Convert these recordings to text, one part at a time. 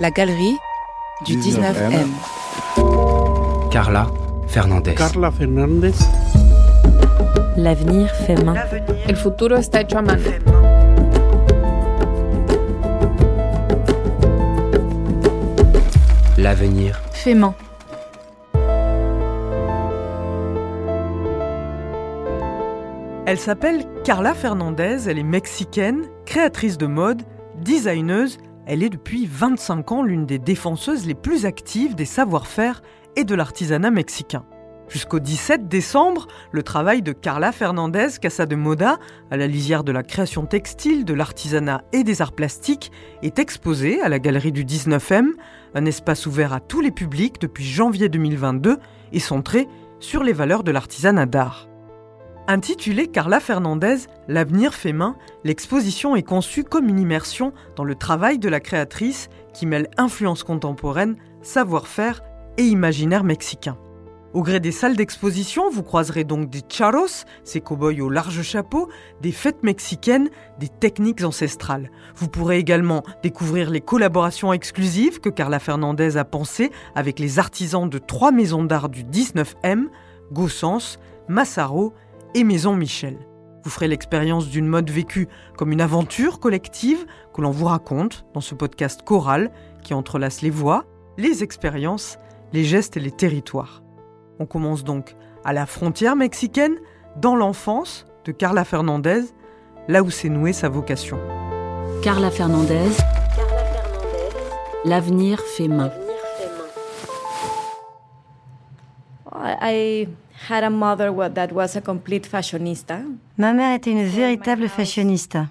La galerie du 19M. Carla Fernandez. Carla Fernández. L'avenir fait main. El futuro está hecho a mano. L'avenir Fait main. Elle s'appelle Carla Fernandez, elle est mexicaine, créatrice de mode, designeuse. Elle est depuis 25 ans l'une des défenseuses les plus actives des savoir-faire et de l'artisanat mexicain. Jusqu'au 17 décembre, le travail de Carla Fernandez Casa de Moda, à la lisière de la création textile, de l'artisanat et des arts plastiques, est exposé à la galerie du 19e, un espace ouvert à tous les publics depuis janvier 2022 et centré sur les valeurs de l'artisanat d'art. Intitulée Carla Fernandez, L'avenir fait main, l'exposition est conçue comme une immersion dans le travail de la créatrice qui mêle influence contemporaine, savoir-faire et imaginaire mexicain. Au gré des salles d'exposition, vous croiserez donc des charros, ces cow-boys au large chapeau, des fêtes mexicaines, des techniques ancestrales. Vous pourrez également découvrir les collaborations exclusives que Carla Fernandez a pensées avec les artisans de trois maisons d'art du 19M, Gossens, Massaro et Maison Michel. Vous ferez l'expérience d'une mode vécue comme une aventure collective que l'on vous raconte dans ce podcast choral qui entrelace les voix, les expériences, les gestes et les territoires. On commence donc à la frontière mexicaine, dans l'enfance de Carla Fernandez, là où s'est nouée sa vocation. Carla Fernandez. L'avenir fait main. I had a mother that was a complete fashionista. Ma mère était une véritable fashionista.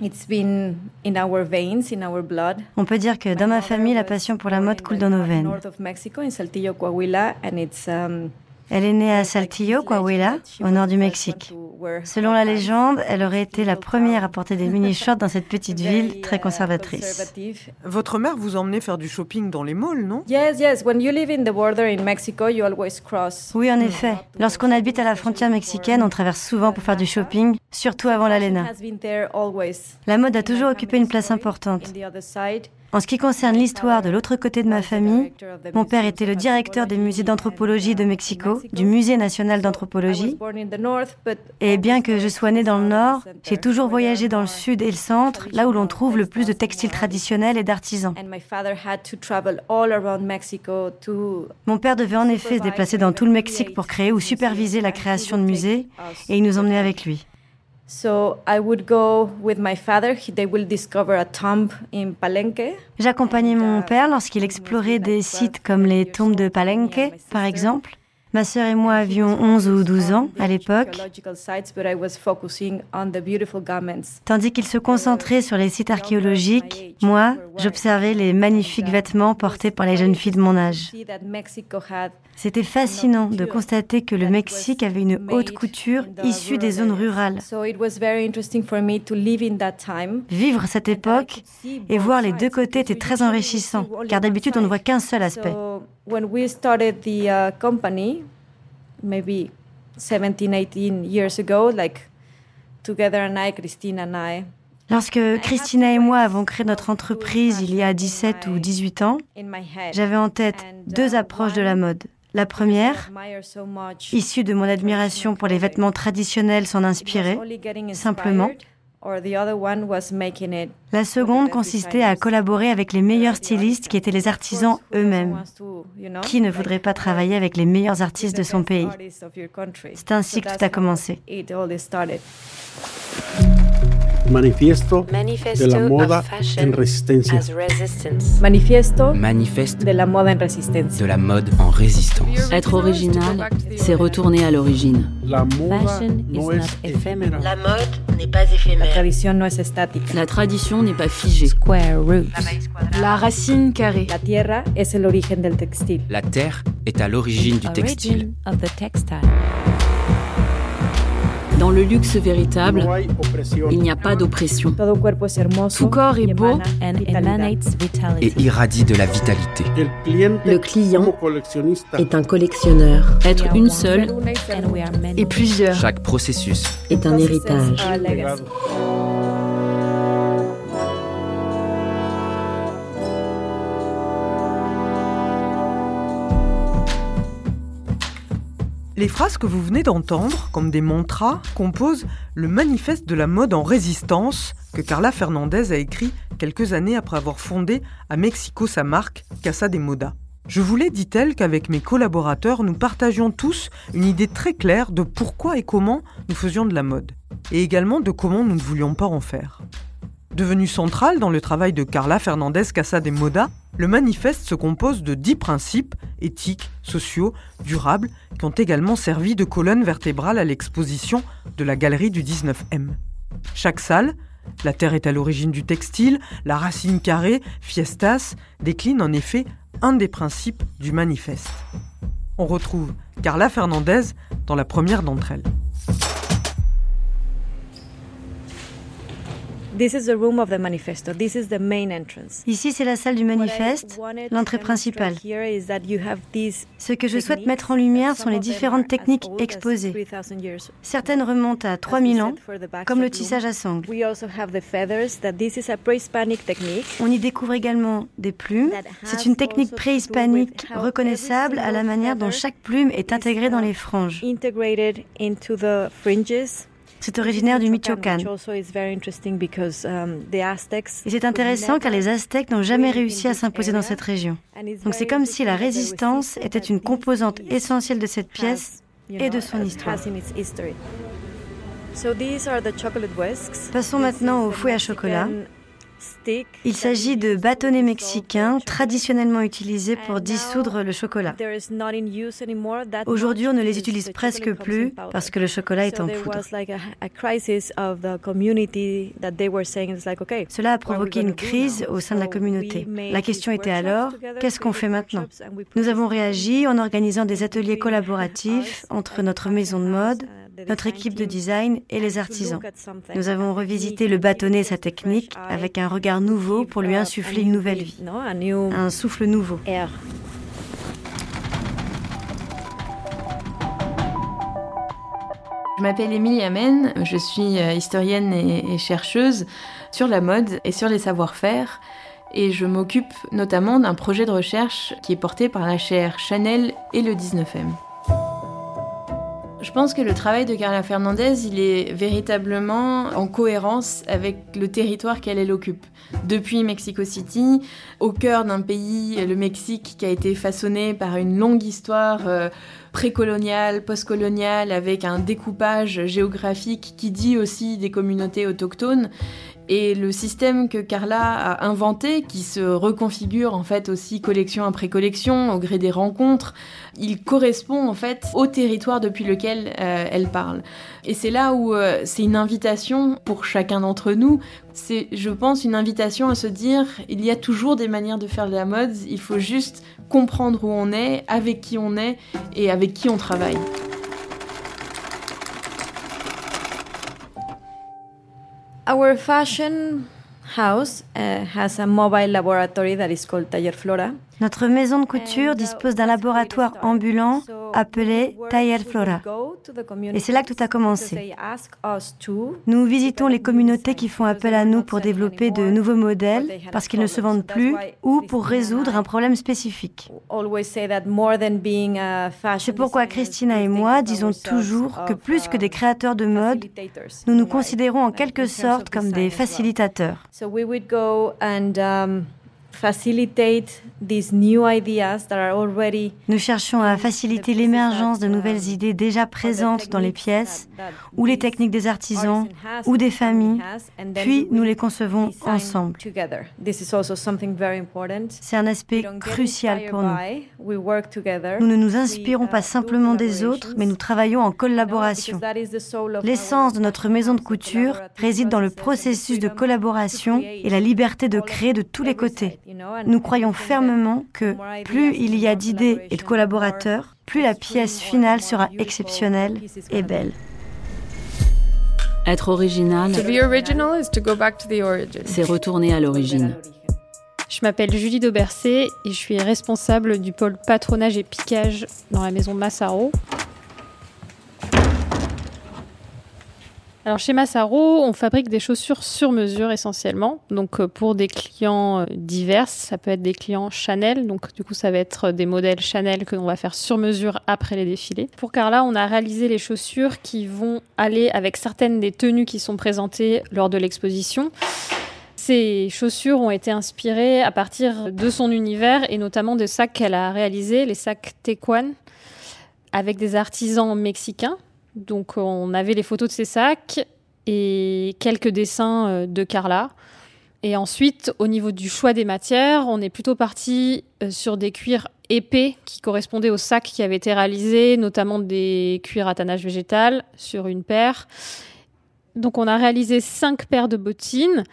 It's been in our veins, in our blood. On peut dire que dans ma famille, la passion pour la mode coule dans nos veines. North of Mexico, in Saltillo, Coahuila, and it's um, Elle est née à Saltillo, Coahuila, au nord du Mexique. Selon la légende, elle aurait été la première à porter des mini-shorts dans cette petite ville très conservatrice. Votre mère vous emmenait faire du shopping dans les malls, non? Yes, yes. When you live in the border in Mexico, you always cross. Oui, en effet. Lorsqu'on habite à la frontière mexicaine, on traverse souvent pour faire du shopping, surtout avant l'ALENA. La mode a toujours occupé une place importante. En ce qui concerne l'histoire de l'autre côté de ma famille, mon père était le directeur des musées d'anthropologie de Mexico, du Musée national d'anthropologie, Et bien que je sois née dans le Nord, j'ai toujours voyagé dans le Sud et le Centre, là où l'on trouve le plus de textiles traditionnels et d'artisans. Mon père devait en effet se déplacer dans tout le Mexique pour créer ou superviser la création de musées, et il nous emmenait avec lui. J'accompagnais mon père lorsqu'il explorait des sites comme les tombes de Palenque, par exemple. Ma sœur et moi avions 11 ou 12 ans à l'époque, tandis qu'il se concentrait sur les sites archéologiques. Moi, j'observais les magnifiques vêtements portés par les jeunes filles de mon âge. C'était fascinant de constater que le Mexique avait une haute couture issue des zones rurales. Vivre cette époque et voir les deux côtés était très enrichissant, car d'habitude on ne voit qu'un seul aspect. So when we started the uh, company, maybe 17, 18 years ago, like together and I, Christine and I, Lorsque Christina et moi avons créé notre entreprise il y a 17 ou 18 ans, j'avais en tête deux approches de la mode. La première, issue de mon admiration pour les vêtements traditionnels, s'en inspirer. simplement. La seconde consistait à collaborer avec les meilleurs stylistes qui étaient les artisans eux-mêmes. Qui ne voudrait pas travailler avec les meilleurs artistes de son pays. C'est ainsi que tout a commencé. Manifiesto de Manifesto la moda of fashion en resistencia. as resistance. Manifiesto Manifeste de la moda en resistencia. de la mode en résistance. Être original, c'est retourner à l'origine. La moda Fashion is no not es ephemeral. efímera. La mode n'est pas La éphémère. tradición no es estática. La tradition n'est pas figée. Square roots. La racine carrée. La tierra es el origen del textil. La terre est à l'origine du textile. Origin of the textile. Dans le luxe véritable, il n'y a pas d'oppression. Tout corps est beau et irradie de la vitalité. Le client est un collectionneur, Être une seule. Et plusieurs. Chaque processus est un héritage. Les phrases que vous venez d'entendre, comme des mantras, composent le manifeste de la mode en résistance que Carla Fernandez a écrit quelques années après avoir fondé à Mexico sa marque Casa de Moda. Je voulais, dit-elle, qu'avec mes collaborateurs, nous partagions tous une idée très claire de pourquoi et comment nous faisions de la mode, et également de comment nous ne voulions pas en faire. Devenu central dans le travail de Carla Fernandez Casa de Moda, le manifeste se compose de dix principes éthiques, sociaux, durables, qui ont également servi de colonne vertébrale à l'exposition de la galerie du 19M. Chaque salle, La Terre est à l'origine du textile, La racine carrée, Fiestas, décline en effet un des principes du manifeste. On retrouve Carla Fernandez dans la première d'entre elles. Ici, c'est la salle du manifeste, l'entrée principale. Ce que je souhaite mettre en lumière sont les différentes techniques exposées. Certaines remontent à 3000 ans, comme le tissage à sangle. On y découvre également des plumes. C'est une technique préhispanique reconnaissable à la manière dont chaque plume est intégrée dans les franges. C'est originaire du Michoacán. Um, Et c'est intéressant car les Aztèques n'ont jamais réussi à s'imposer dans cette région. Donc c'est comme si la résistance était une composante essentielle de cette pièce et de son histoire. Passons maintenant au fouet à chocolat. Il s'agit de bâtonnets mexicains traditionnellement utilisés pour dissoudre le chocolat. Aujourd'hui, on ne les utilise presque plus parce que le chocolat est en poudre. Cela a provoqué une crise au sein de la communauté. La question était alors, qu'est-ce qu'on fait maintenant? Nous avons réagi en organisant des ateliers collaboratifs entre notre maison de mode, notre équipe de design et les artisans. Nous avons revisité le bâtonnet et sa technique avec un regard nouveau pour lui insuffler une nouvelle vie, un souffle nouveau. Je m'appelle Émilie Amen, je suis euh, historienne et chercheuse sur la mode et sur les savoir-faire et je m'occupe notamment d'un projet de recherche qui est porté par la chaire Chanel et le 19e. Je pense que le travail de Carla Fernandez, il est véritablement en cohérence avec le territoire qu'elle occupe. Depuis Mexico City, au cœur d'un pays, le Mexique, qui a été façonné par une longue histoire euh, précoloniale, postcoloniale, avec un découpage géographique qui dit aussi des communautés autochtones, et le système que Carla a inventé, qui se reconfigure en fait aussi collection après collection au gré des rencontres, il correspond en fait au territoire depuis lequel euh, elle parle. Et c'est là où euh, c'est une invitation pour chacun d'entre nous. C'est, je pense, une invitation à se dire il y a toujours des manières de faire de la mode. Il faut juste comprendre où on est, avec qui on est et avec qui on travaille. Our fashion house uh, has a mobile laboratory that is called Taller Flora. Notre maison de couture dispose d'un laboratoire ambulant appelé Taller Flora. Et c'est là que tout a commencé. Nous visitons les communautés qui font appel à nous pour développer de nouveaux modèles parce qu'ils ne se vendent plus ou pour résoudre un problème spécifique. C'est pourquoi Christina et moi disons toujours que plus que des créateurs de mode, nous nous considérons en quelque sorte comme des facilitateurs. Nous cherchons à faciliter l'émergence de nouvelles idées déjà présentes dans les pièces, ou les techniques des artisans, ou des familles, puis nous les concevons ensemble. C'est un aspect crucial pour nous. Nous ne nous inspirons pas simplement des autres, mais nous travaillons en collaboration. L'essence de notre maison de couture réside dans le processus de collaboration et la liberté de créer de tous les côtés. Nous croyons fermement que plus il y a d'idées et de collaborateurs, plus la pièce finale sera exceptionnelle et belle. Être original, c'est retourner à l'origine. Je m'appelle Julie Daubercé et je suis responsable du pôle patronage et piquage dans la maison Massaro. Alors chez Massaro, on fabrique des chaussures sur mesure essentiellement. Donc euh, pour des clients euh, divers, ça peut être des clients Chanel. Donc du coup, ça va être des modèles Chanel que l'on va faire sur mesure après les défilés. Pour Carla, on a réalisé les chaussures qui vont aller avec certaines des tenues qui sont présentées lors de l'exposition. Ces chaussures ont été inspirées à partir de son univers et notamment des sacs qu'elle a réalisés, les sacs Tequan, avec des artisans mexicains donc on avait les photos de ces sacs et quelques dessins euh, de Carla. Et ensuite, au niveau du choix des matières, on est plutôt parti euh, sur des cuirs épais qui correspondaient aux sacs qui avaient été réalisés, notamment des cuirs à tannage végétal sur une paire. Donc on a réalisé cinq paires de bottines,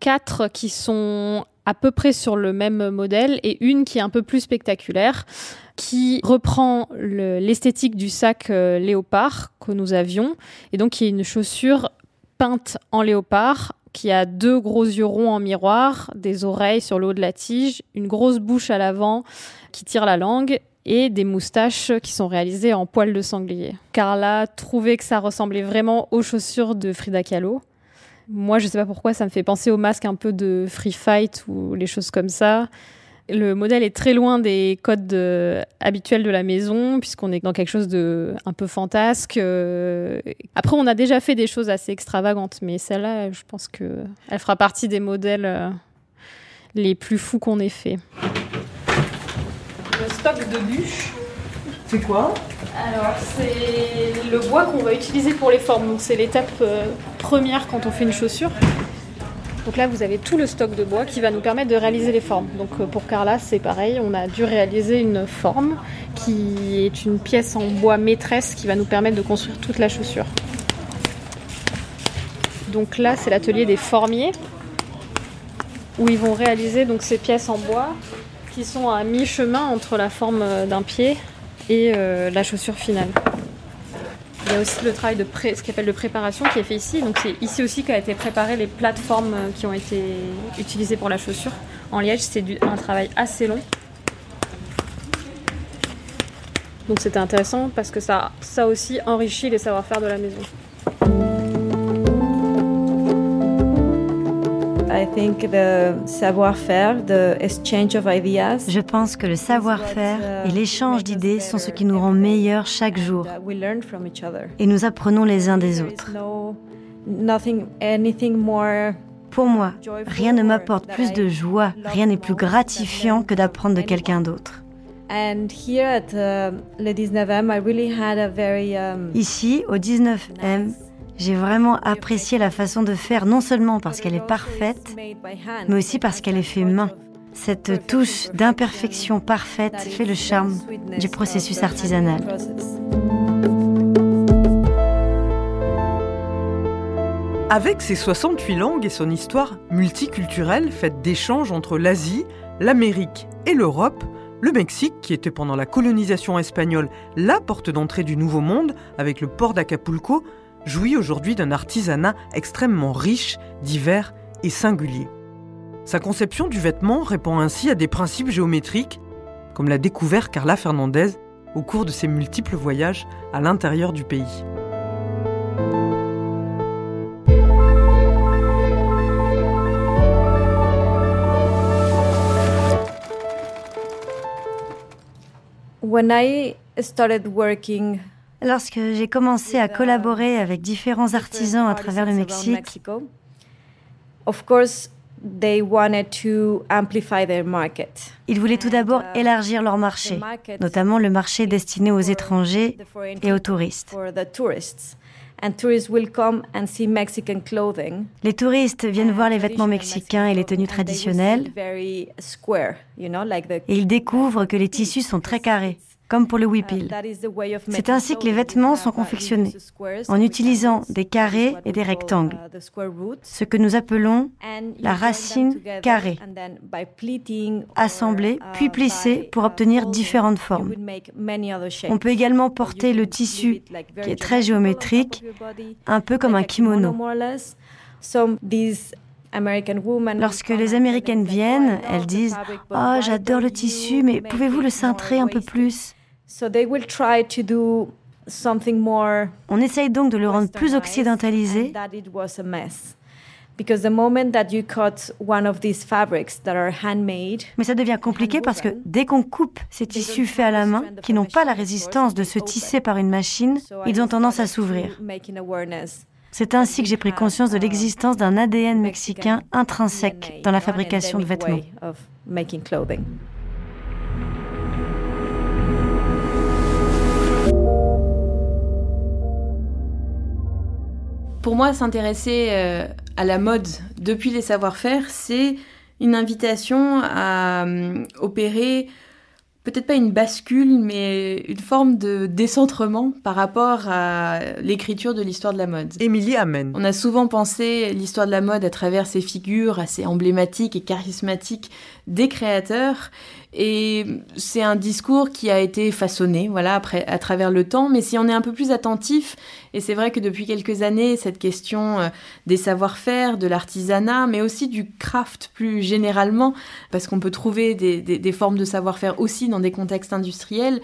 quatre qui sont à peu près sur le même modèle et une qui est un peu plus spectaculaire qui reprend l'esthétique du sac euh, léopard que nous avions, et donc qui est une chaussure peinte en léopard, qui a deux gros yeux ronds en miroir, des oreilles sur le haut de la tige, une grosse bouche à l'avant qui tire la langue, et des moustaches qui sont réalisées en poils de sanglier. Carla trouvait que ça ressemblait vraiment aux chaussures de Frida Kahlo. Moi, je sais pas pourquoi, ça me fait penser au masque un peu de Free Fight ou les choses comme ça. Le modèle est très loin des codes habituels de la maison, puisqu'on est dans quelque chose de un peu fantasque. Euh, après, on a déjà fait des choses assez extravagantes, mais celle-là, je pense que elle fera partie des modèles euh, les plus fous qu'on ait fait. Le stock de bûches. C'est quoi? Alors, c'est le bois qu'on va utiliser pour les formes. Donc, c'est l'étape euh, première quand on fait une chaussure. Donc là, vous avez tout le stock de bois qui va nous permettre de réaliser les formes. Donc euh, pour Carla, c'est pareil, on a dû réaliser une forme qui est une pièce en bois maîtresse qui va nous permettre de construire toute la chaussure. Donc là, c'est l'atelier des formiers où ils vont réaliser ces pièces en bois qui sont à mi-chemin entre la forme d'un pied et euh, la chaussure finale. Il y a aussi le travail de ce qu'on appelle de préparation qui est fait ici. Donc c'est ici aussi qu'a été préparé les plateformes euh, qui ont été utilisées pour la chaussure. En liège, c'est un travail assez long. Donc c'était intéressant parce que ça, ça aussi enrichit les savoir-faire de la maison. Je pense que le savoir-faire et l'échange d'idées sont ce qui nous rend meilleurs chaque jour. Et nous apprenons les uns des autres. Pour moi, rien ne m'apporte plus de joie, rien n'est plus gratifiant que d'apprendre de quelqu'un d'autre. Ici, au 19M, j'ai vraiment apprécié la façon de faire, non seulement parce qu'elle est parfaite, mais aussi parce qu'elle est faite main. Cette touche d'imperfection parfaite fait le charme du processus artisanal. Avec ses 68 langues et son histoire multiculturelle faite d'échanges entre l'Asie, l'Amérique et l'Europe, le Mexique, qui était pendant la colonisation espagnole la porte d'entrée du Nouveau Monde avec le port d'Acapulco, jouit aujourd'hui d'un artisanat extrêmement riche, divers et singulier. Sa conception du vêtement répond ainsi à des principes géométriques, comme l'a découvert Carla Fernandez au cours de ses multiples voyages à l'intérieur du pays. When I started working Lorsque j'ai commencé à collaborer avec différents artisans à travers le Mexique, ils voulaient tout d'abord uh, élargir leur marché, notamment le marché destiné aux étrangers et aux touristes. Les touristes viennent voir les vêtements mexicains et les tenues traditionnelles. et ils découvrent que les tissus sont très carrés comme pour le whipil. C'est ainsi que les vêtements sont confectionnés, en utilisant des carrés et des rectangles, ce que nous appelons la racine carrée, assemblée puis plissée pour obtenir différentes formes. On peut également porter le tissu qui est très géométrique, un peu comme un kimono. Lorsque les Américaines viennent, elles disent ⁇ Oh, j'adore le tissu, mais pouvez-vous le cintrer un peu plus ?⁇ On essaye donc de le rendre plus occidentalisé. Mais ça devient compliqué parce que dès qu'on coupe ces tissus faits à la main, qui n'ont pas la résistance de se tisser par une machine, ils ont tendance à s'ouvrir. C'est ainsi que j'ai pris conscience de l'existence d'un ADN mexicain intrinsèque dans la fabrication de vêtements. Pour moi, s'intéresser euh, à la mode depuis les savoir-faire, c'est une invitation à euh, opérer peut-être pas une bascule, mais une forme de décentrement par rapport à l'écriture de l'histoire de la mode. Émilie Amen. On a souvent pensé l'histoire de la mode à travers ces figures assez emblématiques et charismatiques des créateurs, et c'est un discours qui a été façonné, voilà, après, à travers le temps. Mais si on est un peu plus attentif, et c'est vrai que depuis quelques années, cette question euh, des savoir-faire, de l'artisanat, mais aussi du craft plus généralement, parce qu'on peut trouver des, des formes de savoir-faire aussi dans des contextes industriels,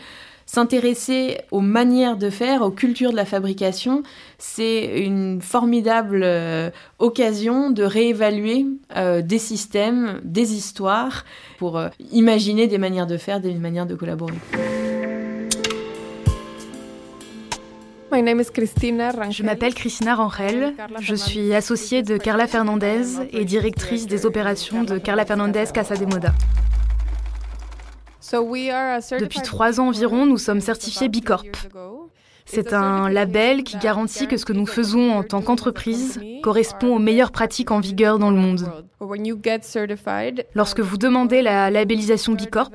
S'intéresser aux manières de faire, aux cultures de la fabrication, c'est une formidable euh, occasion de réévaluer euh, des systèmes, des histoires, pour euh, imaginer des manières de faire, des manières de collaborer. Je m'appelle Christina Rangel, je suis associée de Carla Fernandez et directrice des opérations de Carla Fernandez Casa de Moda. Depuis trois ans environ, nous sommes certifiés Bicorp. C'est un label qui garantit que ce que nous faisons en tant qu'entreprise correspond aux meilleures pratiques en vigueur dans le monde. Lorsque vous demandez la labellisation Bicorp,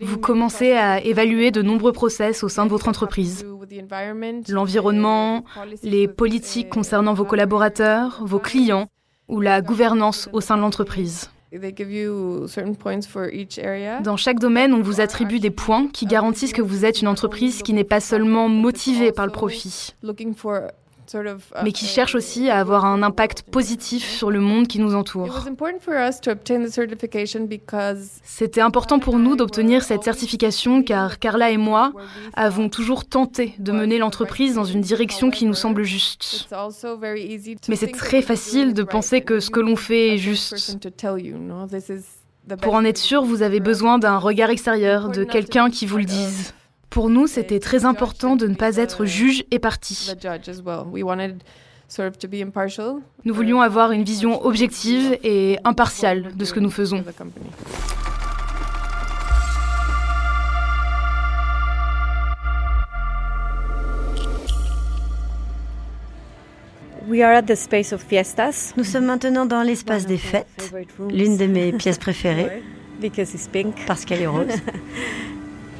vous commencez à évaluer de nombreux process au sein de votre entreprise. L'environnement, les politiques concernant vos collaborateurs, vos clients ou la gouvernance au sein de l'entreprise. Dans chaque domaine, on vous attribue des points qui garantissent que vous êtes une entreprise qui n'est pas seulement motivée par le profit, mais qui cherche aussi à avoir un impact positif sur le monde qui nous entoure. C'était important pour nous d'obtenir cette certification car Carla et moi avons toujours tenté de mener l'entreprise dans une direction qui nous semble juste. Mais c'est très facile de penser que ce que l'on fait est juste. Pour en être sûr, vous avez besoin d'un regard extérieur, de quelqu'un qui vous le dise. Pour nous, c'était très important de ne pas être juge et parti. Nous voulions avoir une vision objective et impartiale de ce que nous faisons. Nous sommes maintenant dans l'espace des fêtes, l'une de mes pièces préférées, parce qu'elle est rose.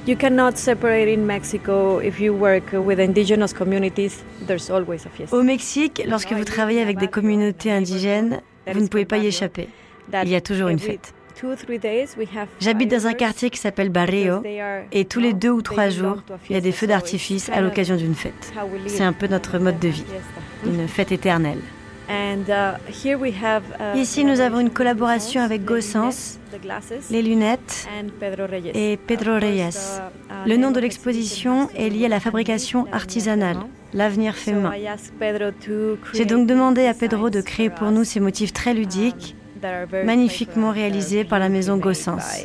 You cannot separate in Mexico if you work with indigenous communities. There's always a fiesta. Au Mexique, lorsque vous travaillez avec des communautés indigènes, vous ne pouvez pas y échapper. Il y a toujours une fête. J'habite dans un quartier qui s'appelle Barrio et tous les deux ou trois jours, il y a des feux d'artifice à l'occasion d'une fête. C'est un peu notre mode de vie, une fête éternelle. Uh, uh, Ici, nous avons une collaboration avec Gossens, les lunettes et Pedro Reyes. Uh, Le nom de l'exposition est lié à la fabrication artisanale, l'avenir fait main. J'ai donc demandé à Pedro de créer pour nous ces motifs très ludiques, magnifiquement réalisés par la maison Gossens.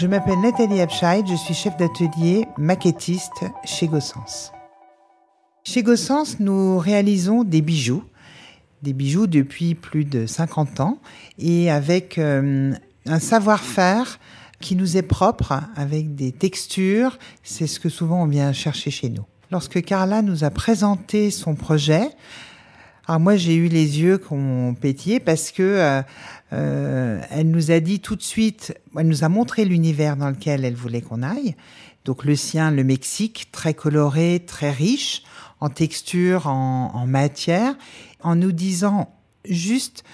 Je m'appelle Nathalie Abscheid, je suis chef d'atelier maquettiste chez Gossens. Chez Gossens, nous réalisons des bijoux, des bijoux depuis plus de 50 ans et avec euh, un savoir-faire qui nous est propre, avec des textures, c'est ce que souvent on vient chercher chez nous. Lorsque Carla nous a présenté son projet, alors moi j'ai eu les yeux qu'on pétillé parce que euh, euh, elle nous a dit tout de suite, elle nous a montré l'univers dans lequel elle voulait qu'on aille. Donc le sien, le Mexique, très coloré, très riche en texture, en, matière, en nous disant juste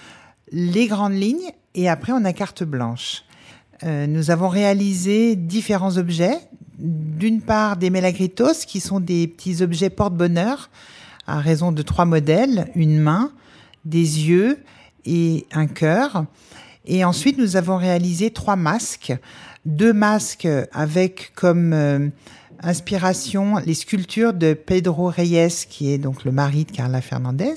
les grandes lignes et après on a carte blanche. Euh, nous avons réalisé différents objets. D'une part des melagritos qui sont des petits objets porte-bonheur à raison de trois modèles, une main, des yeux, et un cœur. Et ensuite, nous avons réalisé trois masques. Deux masques avec comme euh, inspiration les sculptures de Pedro Reyes, qui est donc le mari de Carla Fernandez,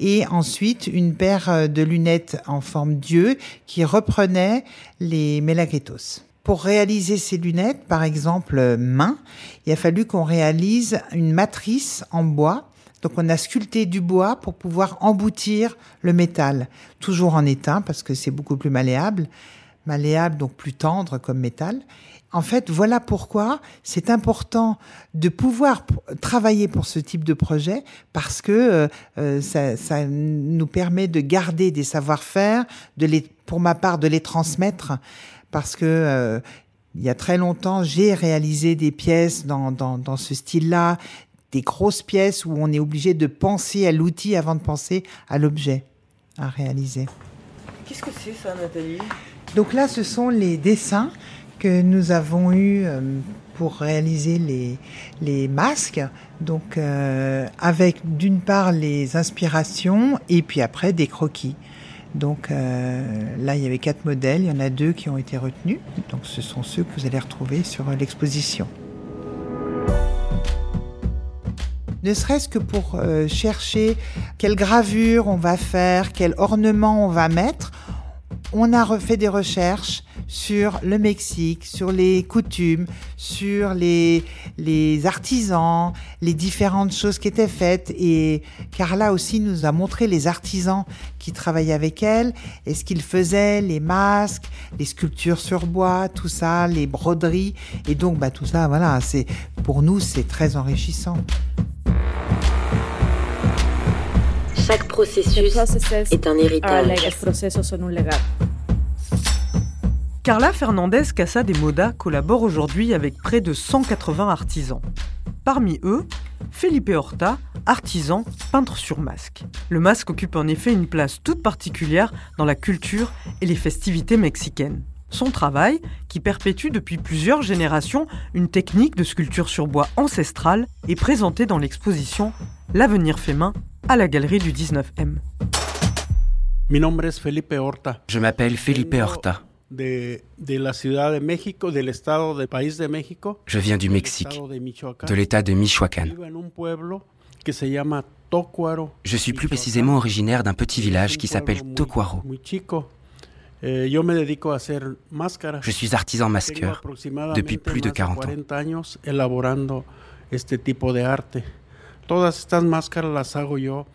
et ensuite une paire euh, de lunettes en forme d'yeux qui reprenait les Melagritos. Pour réaliser ces lunettes, par exemple euh, main, il a fallu qu'on réalise une matrice en bois. Donc on a sculpté du bois pour pouvoir emboutir le métal, toujours en étain parce que c'est beaucoup plus malléable, malléable donc plus tendre comme métal. En fait, voilà pourquoi c'est important de pouvoir travailler pour ce type de projet parce que euh, euh, ça, nous permet de garder des savoir-faire, de les, pour ma part, de les transmettre. Parce que euh, il y a très longtemps, j'ai réalisé des pièces dans, dans ce style-là, des grosses pièces où on est obligé de penser à l'outil avant de penser à l'objet à réaliser. Qu'est-ce que c'est ça, Nathalie? Donc là, ce sont les dessins que nous avons eu euh, pour réaliser les, les masques. Donc, euh, avec d'une part les inspirations et puis après des croquis. Donc euh, là, il y avait quatre modèles, il y en a deux qui ont été retenus. Donc ce sont ceux que vous allez retrouver sur l'exposition. Ne serait-ce que pour chercher quelle gravure on va faire, quel ornement on va mettre, on a refait des recherches sur le Mexique, sur les coutumes, sur les, les artisans, les différentes choses qui étaient faites. Et Carla aussi nous a montré les artisans qui travaillaient avec elle et ce qu'ils faisaient, les masques, les sculptures sur bois, tout ça, les broderies. Et donc, bah, tout ça, voilà, c'est, pour nous, c'est très enrichissant. Chaque processus est un héritage. Carla Fernandez Casa de Moda collabore aujourd'hui avec près de 180 artisans. Parmi eux, Felipe Horta, artisan, peintre sur masque. Le masque occupe en effet une place toute particulière dans la culture et les festivités mexicaines. Son travail, qui perpétue depuis plusieurs générations une technique de sculpture sur bois ancestrale, est présenté dans l'exposition L'avenir fait main à la galerie du 19M. Je m'appelle Felipe Horta. De, de, la Ciudad de México, del estado del país de México. Je viens du Mexique, de l'état de Michoacán. Je suis plus précisément originaire d'un petit village qui s'appelle Tocuaro. Eh, Je suis artisan masqueur depuis plus de 40 ans.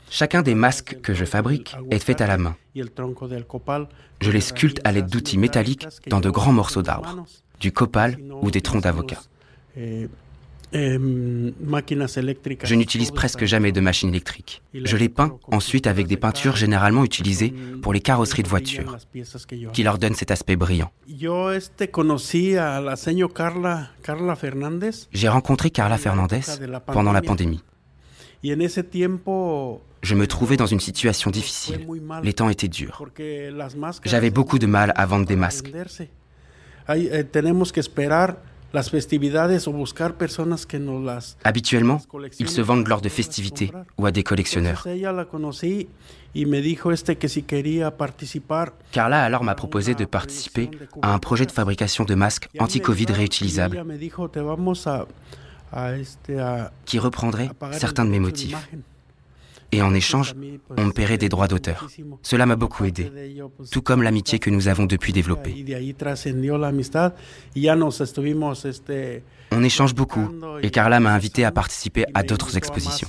Chacun des masques que je fabrique est fait à la main. Je les sculpte à l'aide d'outils métalliques dans de grands morceaux d'arbres, du copal ou des troncs d'avocat. Eh, je n'utilise presque jamais de machines électriques. Je les peins ensuite avec des peintures généralement utilisées pour les carrosseries de voitures, qui leur donnent cet aspect brillant. J'ai rencontré Carla Fernandez pendant la pandémie. Je me trouvais dans une situation difficile. Les temps étaient durs. J'avais beaucoup de mal à vendre des masques. Habituellement, ils se vendent lors de festivités ou à des collectionneurs. Carla alors m'a proposé de participer à un projet de fabrication de masques anti-Covid réutilisables qui reprendrait certains de mes motifs. Et en échange, on me paierait des droits d'auteur. Cela m'a beaucoup aidé, tout comme l'amitié que nous avons depuis développée. On échange beaucoup et Carla m'a invité à participer à d'autres expositions.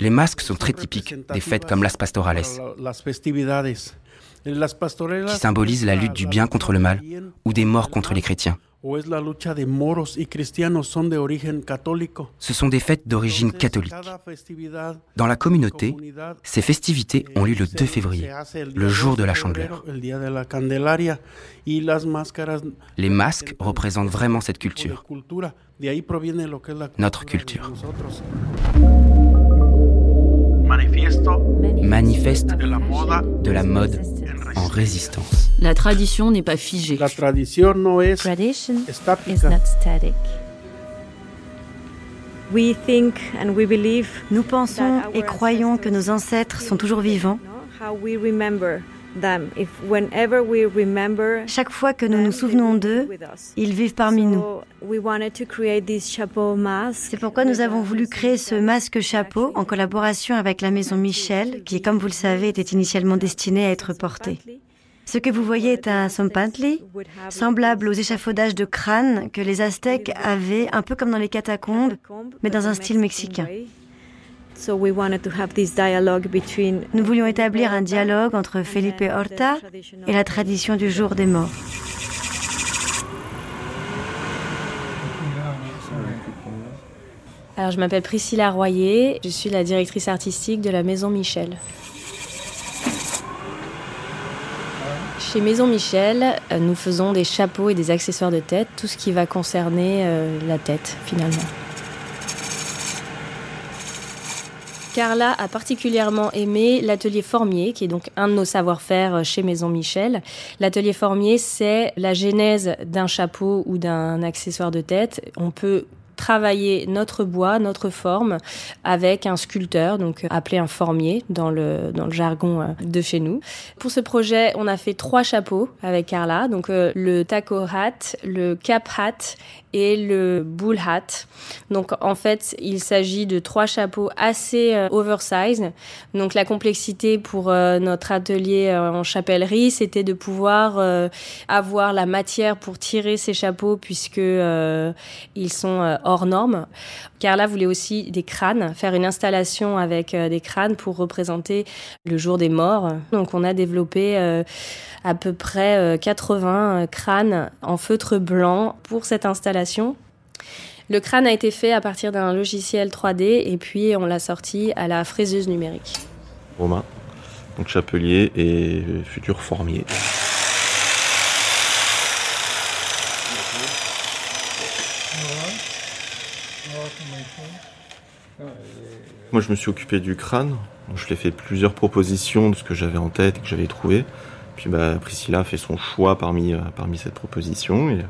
Les masques sont très typiques des fêtes comme Las Pastorales, qui symbolisent la lutte du bien contre le mal ou des morts contre les chrétiens. Ce sont des fêtes d'origine catholique. Dans la communauté, ces festivités ont lieu le 2 février, le jour de la chandeleur. Les masques représentent vraiment cette culture, notre culture. Manifeste de la mode en résistance. La tradition n'est pas figée. La tradition. Nous pensons et croyons que nos ancêtres sont toujours vivants. Chaque fois que nous nous souvenons d'eux, ils vivent parmi nous. C'est pourquoi nous avons voulu créer ce masque chapeau en collaboration avec la maison Michel, qui, comme vous le savez, était initialement destiné à être porté. Ce que vous voyez est un sompantli, semblable aux échafaudages de crâne que les Aztèques avaient, un peu comme dans les catacombes, mais dans un style mexicain. Nous voulions établir un dialogue entre Felipe Horta et la tradition du jour des morts. Alors, je m'appelle Priscilla Royer, je suis la directrice artistique de la Maison Michel. Chez Maison Michel, euh, nous faisons des chapeaux et des accessoires de tête, tout ce qui va concerner euh, la tête finalement. Carla a particulièrement aimé l'atelier formier, qui est donc un de nos savoir-faire euh, chez Maison Michel. L'atelier formier, c'est la genèse d'un chapeau ou d'un accessoire de tête. On peut travailler notre bois, notre forme avec un sculpteur, donc appelé un formier dans le, dans le jargon euh, de chez nous. Pour ce projet, on a fait trois chapeaux avec Carla, donc euh, le taco hat, le cap hat et le bull hat. Donc en fait, il s'agit de trois chapeaux assez euh, oversize. Donc la complexité pour notre atelier en chapellerie, c'était de pouvoir avoir la matière pour tirer ces chapeaux puisque ils sont hors normes. Carla voulait aussi des crânes, faire une installation avec euh, des crânes pour représenter le jour des morts. Donc on a développé euh, à peu près 80 euh, crânes en feutre blanc pour cette installation. Le crâne a été fait à partir d'un logiciel 3D et puis on l'a sorti à la fraiseuse numérique. Romain, donc chapelier et futur formier. Moi, je me suis occupé du crâne. je lui ai fait plusieurs propositions de ce que j'avais en tête et que j'avais trouvé. Puis bah, Priscilla a fait son choix parmi, euh, parmi cette proposition. Et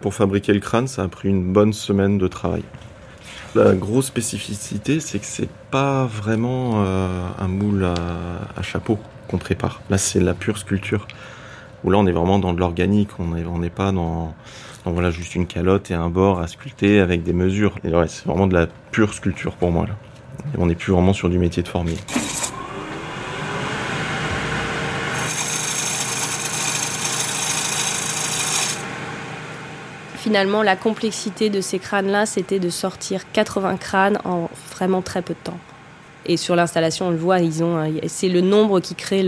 pour fabriquer le crâne, ça a pris une bonne semaine de travail. La grosse spécificité, c'est que c'est pas vraiment euh, un moule à, chapeau qu'on prépare. Là, c'est la pure sculpture. Où là, on est vraiment dans de l'organique. On n'est pas dans, voilà, juste une calotte et un bord à sculpter avec des mesures. C'est vraiment de la pure sculpture pour moi. On n'est plus vraiment sur du métier de formier. Finalement, la complexité de ces crânes-là, c'était de sortir 80 crânes en vraiment très peu de temps. Et sur l'installation, on le voit, ils ont, c'est le nombre qui crée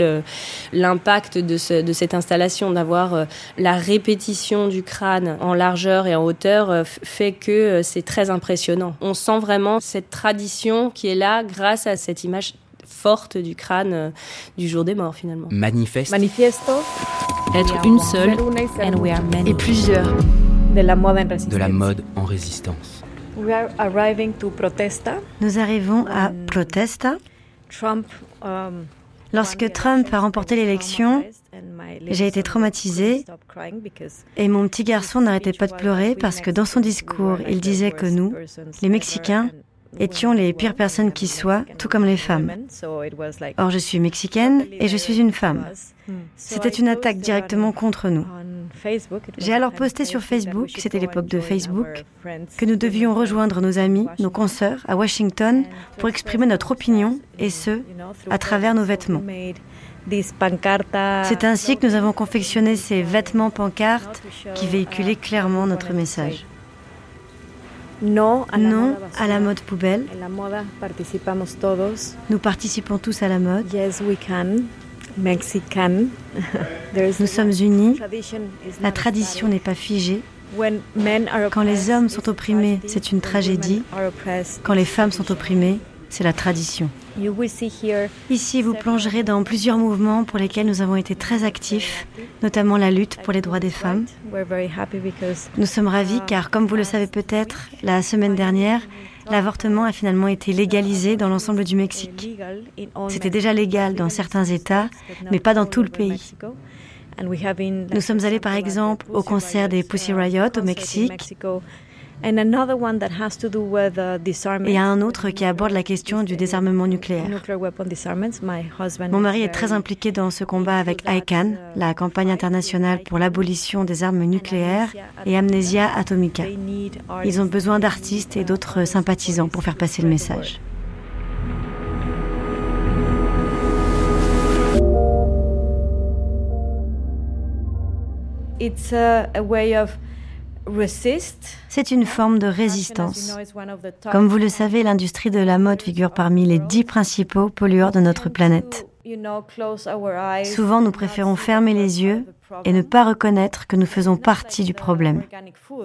l'impact de, de cette installation, d'avoir euh, la répétition du crâne en largeur et en hauteur euh, fait que euh, c'est très impressionnant. On sent vraiment cette tradition qui est là grâce à cette image forte du crâne du jour des morts finalement. Manifeste. Manifesto. Être une seule et plusieurs. De la mode en résistance. Nous arrivons à Protesta. Um, Lorsque Trump a remporté l'élection, j'ai été traumatisée et mon petit garçon n'arrêtait pas de pleurer parce que dans son discours, il disait que nous, les Mexicains, étions les pires personnes qui soient, tout comme les femmes. Or, je suis mexicaine et je suis une femme. C'était une attaque directement contre nous. J'ai alors posté sur Facebook, c'était l'époque de Facebook, que nous devions rejoindre nos amis, nos consoeurs à Washington pour exprimer notre opinion, et ce, à travers nos vêtements. C'est ainsi que nous avons confectionné ces vêtements pancartes qui véhiculaient clairement notre message. Non à la mode poubelle. Nous participons tous à la mode. Nous sommes unis. La tradition n'est pas figée. Quand les hommes sont opprimés, c'est une tragédie. Quand les femmes sont opprimées, c'est la tradition. Ici, vous plongerez dans plusieurs mouvements pour lesquels nous avons été très actifs, notamment la lutte pour les droits des femmes. Nous sommes ravis car, comme vous le savez peut-être, la semaine dernière, l'avortement a finalement été légalisé dans l'ensemble du Mexique. C'était déjà légal dans certains États, mais pas dans tout le pays. Nous sommes allés par exemple au concert des Pussy Riot au Mexique Et un autre qui aborde la question du désarmement nucléaire. Mon mari est très impliqué dans ce combat avec ICANN, la campagne internationale pour l'abolition des armes nucléaires, et Amnesia Atomica. Ils ont besoin d'artistes et d'autres sympathisants pour faire passer le message. It's a, way of c'est une forme de résistance. Comme vous le savez, l'industrie de la mode figure parmi les dix principaux pollueurs de notre planète. Souvent, nous préférons fermer les yeux et ne pas reconnaître que nous faisons partie du problème.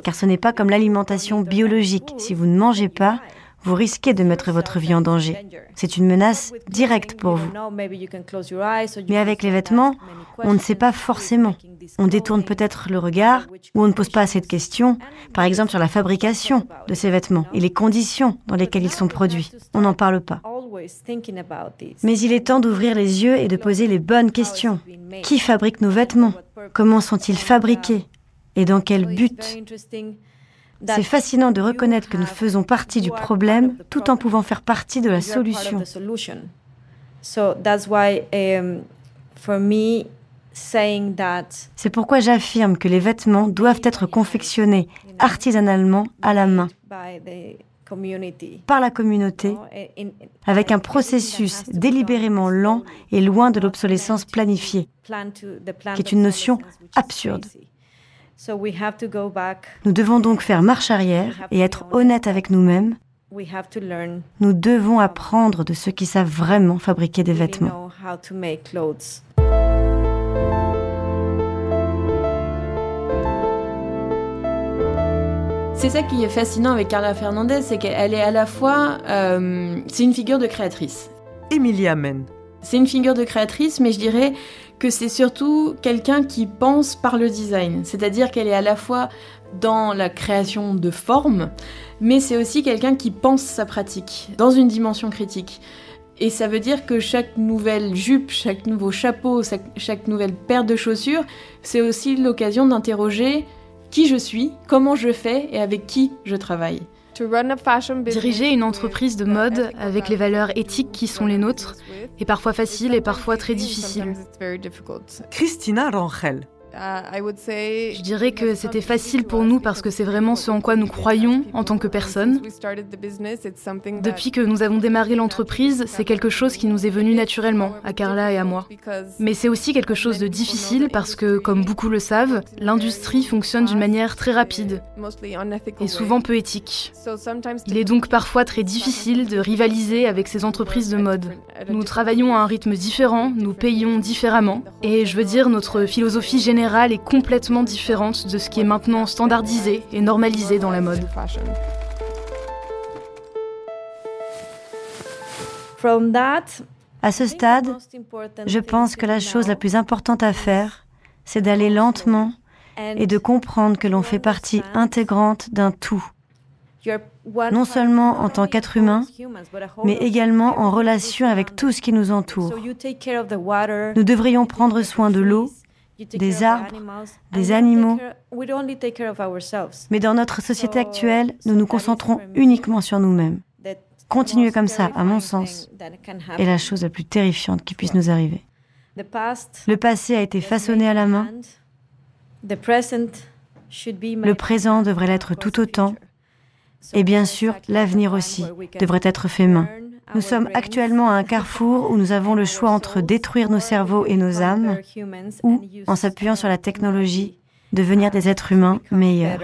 Car ce n'est pas comme l'alimentation biologique. Si vous ne mangez pas, vous risquez de mettre votre vie en danger. C'est une menace directe pour vous. Mais avec les vêtements, on ne sait pas forcément. On détourne peut-être le regard ou on ne pose pas assez de questions, par exemple sur la fabrication de ces vêtements et les conditions dans lesquelles ils sont produits. On n'en parle pas. Mais il est temps d'ouvrir les yeux et de poser les bonnes questions. Qui fabrique nos vêtements? Comment sont-ils fabriqués? Et dans quel but? C'est fascinant de reconnaître que nous faisons partie du problème tout en pouvant faire partie de la solution. C'est pourquoi j'affirme que les vêtements doivent être confectionnés artisanalement à la main par la communauté, avec un processus délibérément lent et loin de l'obsolescence planifiée, qui est une notion absurde. Nous devons donc faire marche arrière et être honnêtes avec nous-mêmes. Nous devons apprendre de ceux qui savent vraiment fabriquer des vêtements. C'est ça qui est fascinant avec Carla Fernandez, c'est qu'elle est à la fois, euh, c'est une figure de créatrice. Emilia Men. C'est une figure de créatrice, mais je dirais que c'est surtout quelqu'un qui pense par le design. C'est-à-dire qu'elle est à la fois dans la création de formes, mais c'est aussi quelqu'un qui pense sa pratique dans une dimension critique. Et ça veut dire que chaque nouvelle jupe, chaque nouveau chapeau, chaque nouvelle paire de chaussures, c'est aussi l'occasion d'interroger qui je suis, comment je fais et avec qui je travaille. Diriger une entreprise de mode avec les valeurs éthiques qui sont les nôtres est parfois facile et parfois très difficile. Christina Rangel je dirais que c'était facile pour nous parce que c'est vraiment ce en quoi nous croyons en tant que personne. Depuis que nous avons démarré l'entreprise, c'est quelque chose qui nous est venu naturellement, à Carla et à moi. Mais c'est aussi quelque chose de difficile parce que, comme beaucoup le savent, l'industrie fonctionne d'une manière très rapide et souvent peu éthique. Il est donc parfois très difficile de rivaliser avec ces entreprises de mode. Nous travaillons à un rythme différent, nous payons différemment, et je veux dire, notre philosophie générale est complètement différente de ce qui est maintenant standardisé et normalisé dans la mode. À ce stade, je pense que la chose la plus importante à faire, c'est d'aller lentement et de comprendre que l'on fait partie intégrante d'un tout, non seulement en tant qu'être humain, mais également en relation avec tout ce qui nous entoure. Nous devrions prendre soin de l'eau, des arbres, des animaux. Mais dans notre société actuelle, nous nous concentrons uniquement sur nous-mêmes. Continuer comme ça, à mon sens, est la chose la plus terrifiante qui puisse nous arriver. Le passé a été façonné à la main. Le présent devrait l'être tout autant. Et bien sûr, l'avenir aussi devrait être fait main. Nous sommes actuellement à un carrefour où nous avons le choix entre détruire nos cerveaux et nos âmes ou, en s'appuyant sur la technologie, devenir des êtres humains meilleurs.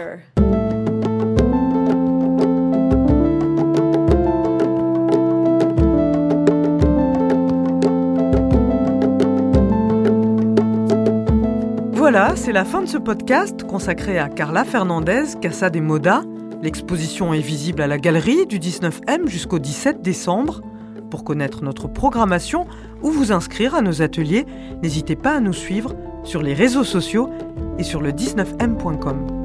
Voilà, c'est la fin de ce podcast consacré à Carla Fernandez, Casa de Moda, L'exposition est visible à la galerie du 19M jusqu'au 17 décembre. Pour connaître notre programmation ou vous inscrire à nos ateliers, n'hésitez pas à nous suivre sur les réseaux sociaux et sur le 19m.com.